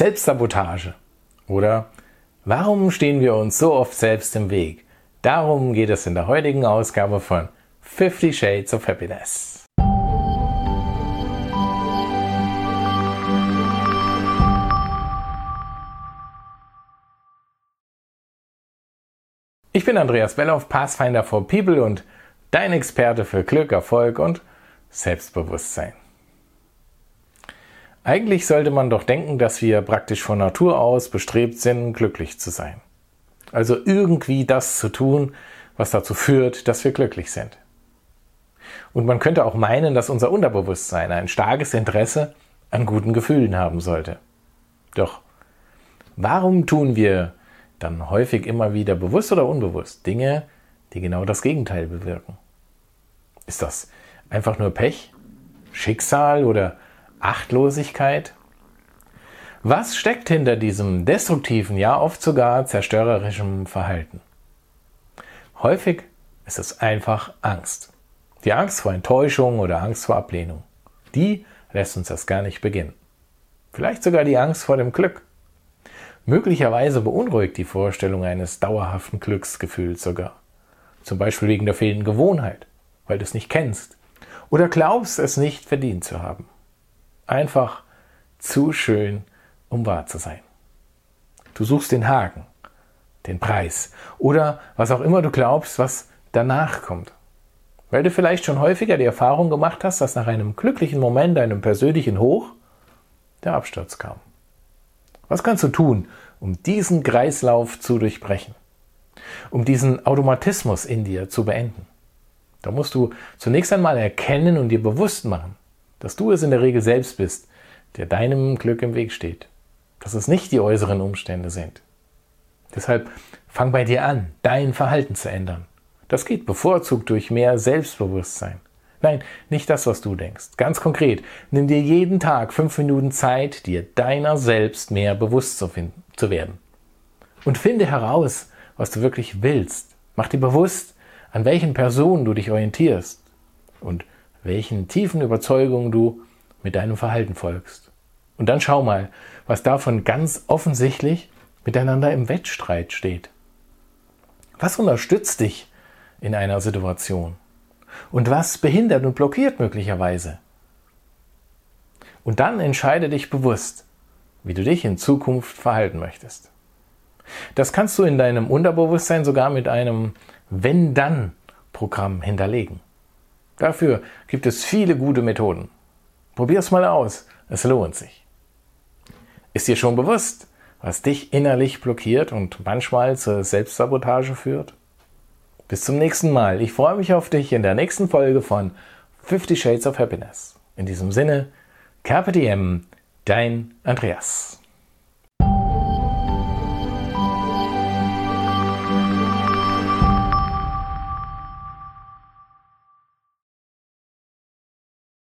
Selbstsabotage oder warum stehen wir uns so oft selbst im Weg? Darum geht es in der heutigen Ausgabe von 50 Shades of Happiness. Ich bin Andreas Belloff, Pathfinder for People und dein Experte für Glück, Erfolg und Selbstbewusstsein. Eigentlich sollte man doch denken, dass wir praktisch von Natur aus bestrebt sind, glücklich zu sein. Also irgendwie das zu tun, was dazu führt, dass wir glücklich sind. Und man könnte auch meinen, dass unser Unterbewusstsein ein starkes Interesse an guten Gefühlen haben sollte. Doch warum tun wir dann häufig immer wieder bewusst oder unbewusst Dinge, die genau das Gegenteil bewirken? Ist das einfach nur Pech, Schicksal oder Achtlosigkeit? Was steckt hinter diesem destruktiven, ja oft sogar zerstörerischen Verhalten? Häufig ist es einfach Angst. Die Angst vor Enttäuschung oder Angst vor Ablehnung. Die lässt uns das gar nicht beginnen. Vielleicht sogar die Angst vor dem Glück. Möglicherweise beunruhigt die Vorstellung eines dauerhaften Glücksgefühls sogar. Zum Beispiel wegen der fehlenden Gewohnheit, weil du es nicht kennst. Oder glaubst es nicht verdient zu haben einfach zu schön, um wahr zu sein. Du suchst den Haken, den Preis oder was auch immer du glaubst, was danach kommt. Weil du vielleicht schon häufiger die Erfahrung gemacht hast, dass nach einem glücklichen Moment, einem persönlichen Hoch, der Absturz kam. Was kannst du tun, um diesen Kreislauf zu durchbrechen? Um diesen Automatismus in dir zu beenden? Da musst du zunächst einmal erkennen und dir bewusst machen, dass du es in der Regel selbst bist, der deinem Glück im Weg steht. Dass es nicht die äußeren Umstände sind. Deshalb fang bei dir an, dein Verhalten zu ändern. Das geht bevorzugt durch mehr Selbstbewusstsein. Nein, nicht das, was du denkst. Ganz konkret, nimm dir jeden Tag fünf Minuten Zeit, dir deiner selbst mehr bewusst zu, finden, zu werden. Und finde heraus, was du wirklich willst. Mach dir bewusst, an welchen Personen du dich orientierst. Und welchen tiefen Überzeugungen du mit deinem Verhalten folgst. Und dann schau mal, was davon ganz offensichtlich miteinander im Wettstreit steht. Was unterstützt dich in einer Situation? Und was behindert und blockiert möglicherweise? Und dann entscheide dich bewusst, wie du dich in Zukunft verhalten möchtest. Das kannst du in deinem Unterbewusstsein sogar mit einem Wenn-Dann-Programm hinterlegen. Dafür gibt es viele gute Methoden. Probier's mal aus, es lohnt sich. Ist dir schon bewusst, was dich innerlich blockiert und manchmal zur Selbstsabotage führt? Bis zum nächsten Mal. Ich freue mich auf dich in der nächsten Folge von 50 Shades of Happiness. In diesem Sinne, Diem, dein Andreas.